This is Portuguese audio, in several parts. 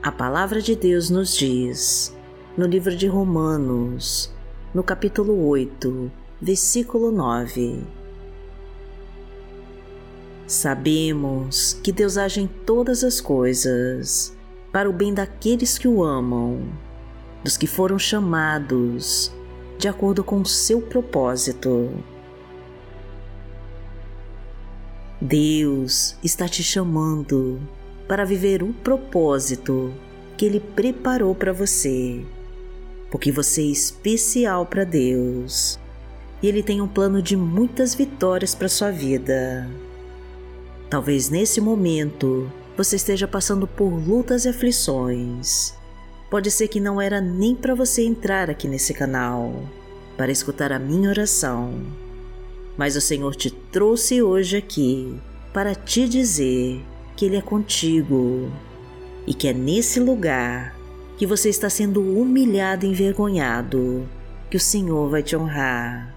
A palavra de Deus nos diz, no livro de Romanos, no capítulo 8, versículo 9. Sabemos que Deus age em todas as coisas para o bem daqueles que o amam, dos que foram chamados de acordo com o seu propósito. Deus está te chamando para viver o propósito que Ele preparou para você, porque você é especial para Deus e Ele tem um plano de muitas vitórias para sua vida. Talvez nesse momento você esteja passando por lutas e aflições. Pode ser que não era nem para você entrar aqui nesse canal para escutar a minha oração, mas o Senhor te trouxe hoje aqui para te dizer que Ele é contigo e que é nesse lugar que você está sendo humilhado e envergonhado que o Senhor vai te honrar.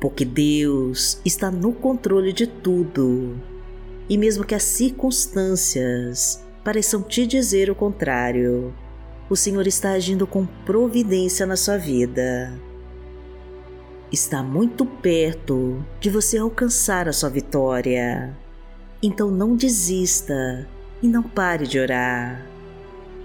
Porque Deus está no controle de tudo e mesmo que as circunstâncias pareçam te dizer o contrário, o Senhor está agindo com providência na sua vida. Está muito perto de você alcançar a sua vitória. Então não desista e não pare de orar,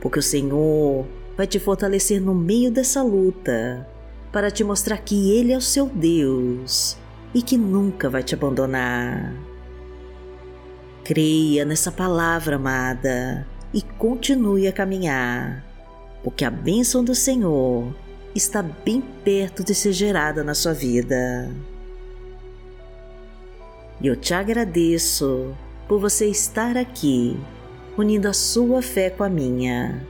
porque o Senhor vai te fortalecer no meio dessa luta para te mostrar que Ele é o seu Deus e que nunca vai te abandonar. Creia nessa palavra amada e continue a caminhar, porque a bênção do Senhor está bem perto de ser gerada na sua vida. E eu te agradeço por você estar aqui, unindo a sua fé com a minha,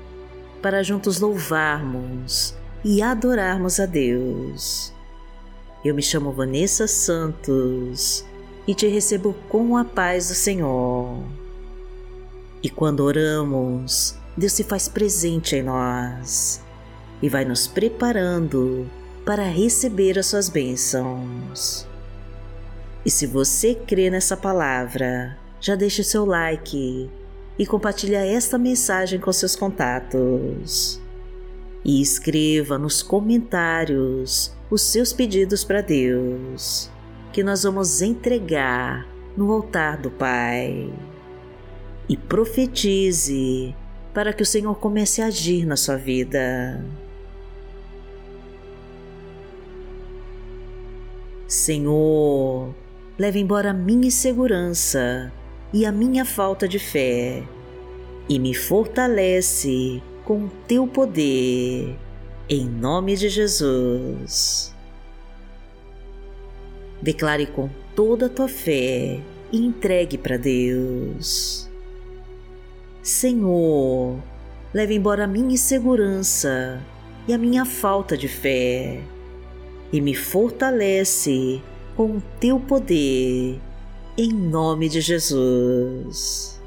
para juntos louvarmos e adorarmos a Deus. Eu me chamo Vanessa Santos e te recebo com a paz do Senhor. E quando oramos, Deus se faz presente em nós e vai nos preparando para receber as suas bênçãos. E se você crê nessa palavra, já deixe seu like e compartilha esta mensagem com seus contatos. E escreva nos comentários os seus pedidos para Deus, que nós vamos entregar no altar do Pai. E profetize para que o Senhor comece a agir na sua vida. Senhor, leve embora minha insegurança e a minha falta de fé, e me fortalece com o teu poder, em nome de Jesus. Declare com toda a tua fé e entregue para Deus. Senhor, leve embora a minha insegurança e a minha falta de fé, e me fortalece com o teu poder em nome de Jesus.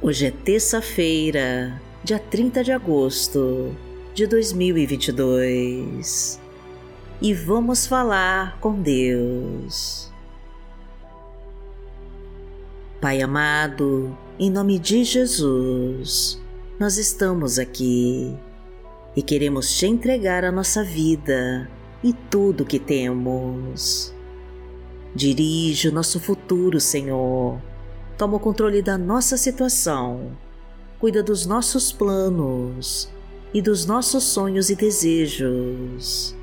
Hoje é terça-feira, dia 30 de agosto de 2022 e vamos falar com Deus. Pai amado, em nome de Jesus, nós estamos aqui e queremos te entregar a nossa vida e tudo que temos. Dirige o nosso futuro, Senhor. Toma o controle da nossa situação. Cuida dos nossos planos e dos nossos sonhos e desejos.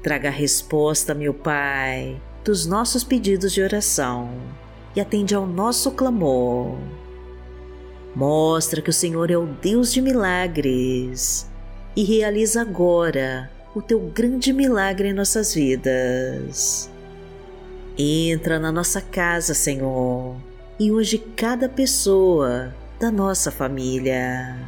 Traga a resposta, meu Pai, dos nossos pedidos de oração e atende ao nosso clamor. Mostra que o Senhor é o Deus de milagres e realiza agora o teu grande milagre em nossas vidas. Entra na nossa casa, Senhor, e unge cada pessoa da nossa família.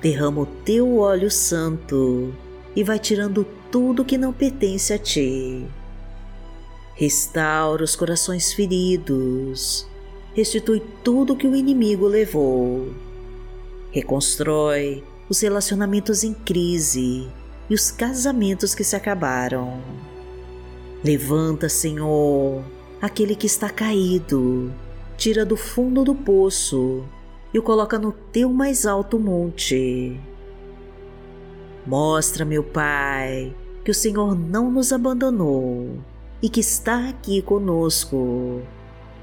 Derrama o teu óleo santo e vai tirando tudo que não pertence a ti. Restaura os corações feridos, restitui tudo que o inimigo levou, reconstrói os relacionamentos em crise e os casamentos que se acabaram. Levanta, Senhor, aquele que está caído, tira do fundo do poço e o coloca no teu mais alto monte. Mostra, meu Pai, que o Senhor não nos abandonou e que está aqui conosco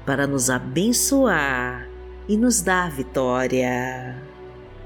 para nos abençoar e nos dar vitória.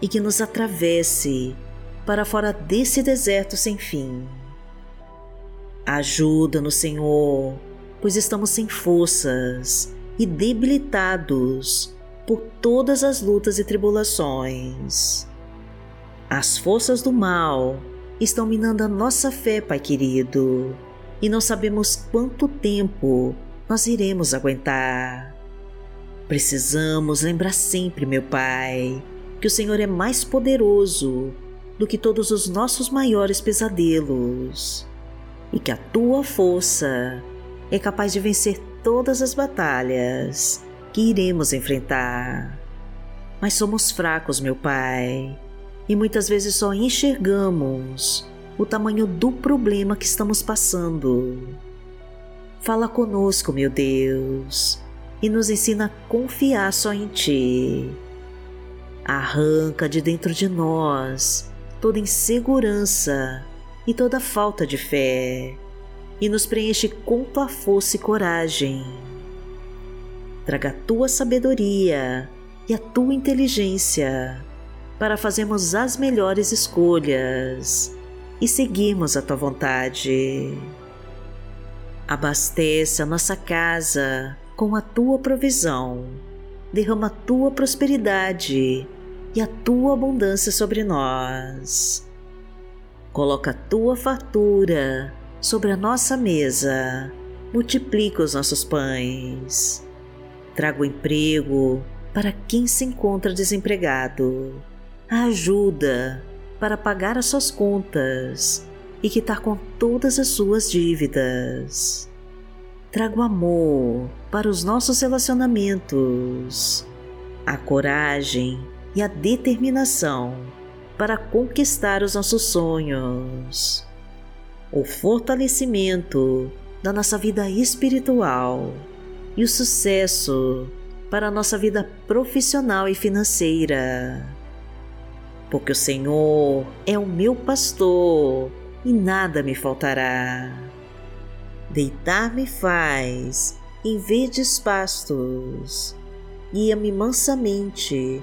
e que nos atravesse para fora desse deserto sem fim Ajuda-nos, Senhor, pois estamos sem forças e debilitados por todas as lutas e tribulações. As forças do mal estão minando a nossa fé, Pai querido, e não sabemos quanto tempo nós iremos aguentar. Precisamos lembrar sempre, meu Pai, que o Senhor é mais poderoso do que todos os nossos maiores pesadelos e que a tua força é capaz de vencer todas as batalhas que iremos enfrentar. Mas somos fracos, meu Pai, e muitas vezes só enxergamos o tamanho do problema que estamos passando. Fala conosco, meu Deus, e nos ensina a confiar só em Ti. Arranca de dentro de nós toda insegurança e toda falta de fé, e nos preenche com tua força e coragem. Traga a tua sabedoria e a tua inteligência para fazermos as melhores escolhas e seguirmos a tua vontade. Abastece a nossa casa com a tua provisão, derrama a tua prosperidade e a tua abundância sobre nós Coloca a tua fartura sobre a nossa mesa, multiplica os nossos pães. Traga o emprego para quem se encontra desempregado, a ajuda para pagar as suas contas e quitar com todas as suas dívidas. Traga o amor para os nossos relacionamentos, a coragem e a determinação para conquistar os nossos sonhos, o fortalecimento da nossa vida espiritual e o sucesso para a nossa vida profissional e financeira. Porque o Senhor é o meu pastor e nada me faltará. Deitar-me faz em verdes pastos, guia-me mansamente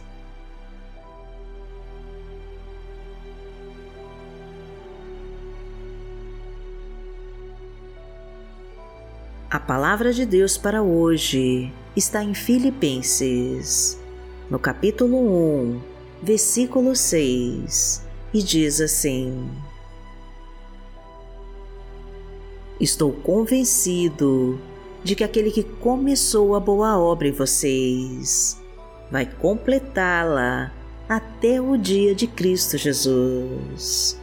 A palavra de Deus para hoje está em Filipenses, no capítulo 1, versículo 6, e diz assim: Estou convencido de que aquele que começou a boa obra em vocês vai completá-la até o dia de Cristo Jesus.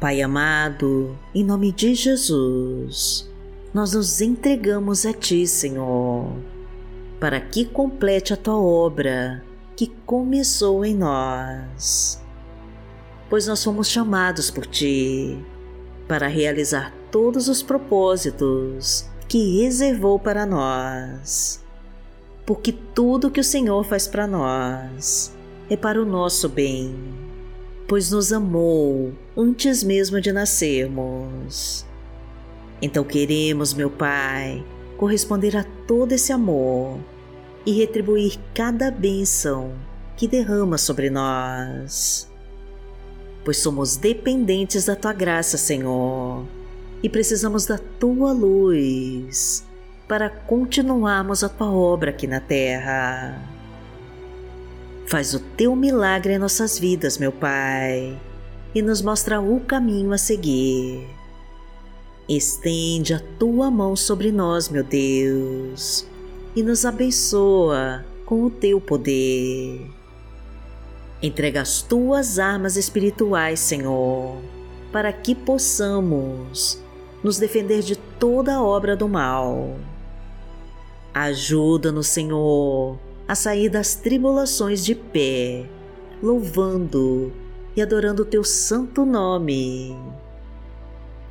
Pai amado, em nome de Jesus, nós nos entregamos a Ti, Senhor, para que complete a Tua obra que começou em nós. Pois nós fomos chamados por Ti para realizar todos os propósitos que reservou para nós. Porque tudo que o Senhor faz para nós é para o nosso bem, pois nos amou antes mesmo de nascermos. Então queremos, meu Pai, corresponder a todo esse amor e retribuir cada bênção que derrama sobre nós pois somos dependentes da tua graça, Senhor, e precisamos da tua luz para continuarmos a tua obra aqui na terra. Faz o teu milagre em nossas vidas, meu Pai, e nos mostra o caminho a seguir. Estende a tua mão sobre nós, meu Deus, e nos abençoa com o teu poder. Entrega as tuas armas espirituais, Senhor, para que possamos nos defender de toda obra do mal. Ajuda-nos, Senhor, a sair das tribulações de pé, louvando e adorando o teu santo nome.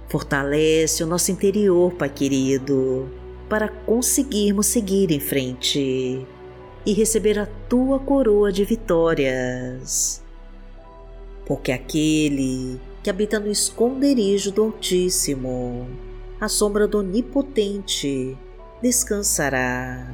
Fortalece o nosso interior, Pai querido, para conseguirmos seguir em frente e receber a tua coroa de vitórias. Porque aquele que habita no esconderijo do Altíssimo, à sombra do Onipotente, descansará.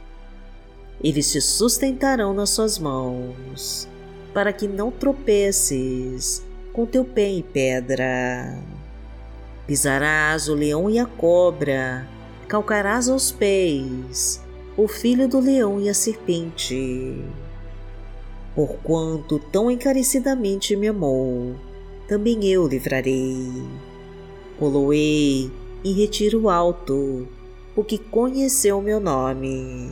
Eles te sustentarão nas suas mãos, para que não tropeces com teu pé em pedra. Pisarás o leão e a cobra, calcarás aos pés o filho do leão e a serpente. Porquanto tão encarecidamente me amou, também eu livrarei. Poloei em retiro alto, porque conheceu meu nome.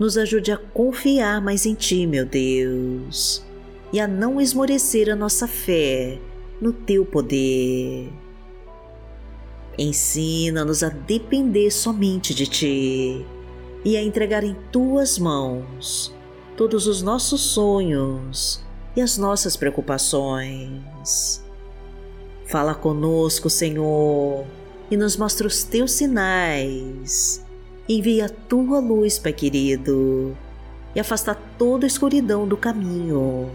nos ajude a confiar mais em Ti, meu Deus, e a não esmorecer a nossa fé no Teu poder Ensina-nos a depender somente de Ti e a entregar em Tuas mãos todos os nossos sonhos e as nossas preocupações. Fala conosco, Senhor, e nos mostra os Teus sinais. Envia a Tua luz, Pai querido, e afasta toda a escuridão do caminho.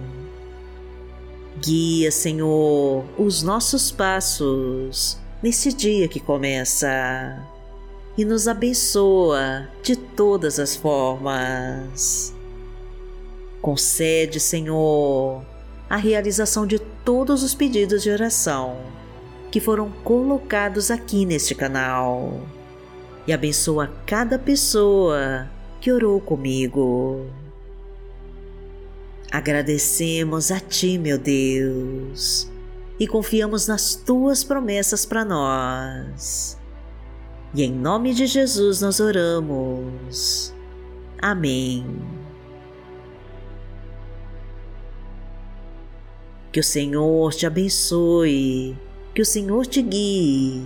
Guia, Senhor, os nossos passos nesse dia que começa e nos abençoa de todas as formas. Concede, Senhor, a realização de todos os pedidos de oração que foram colocados aqui neste canal e abençoa cada pessoa que orou comigo. Agradecemos a Ti, meu Deus, e confiamos nas Tuas promessas para nós. E em nome de Jesus nós oramos. Amém. Que o Senhor te abençoe, que o Senhor te guie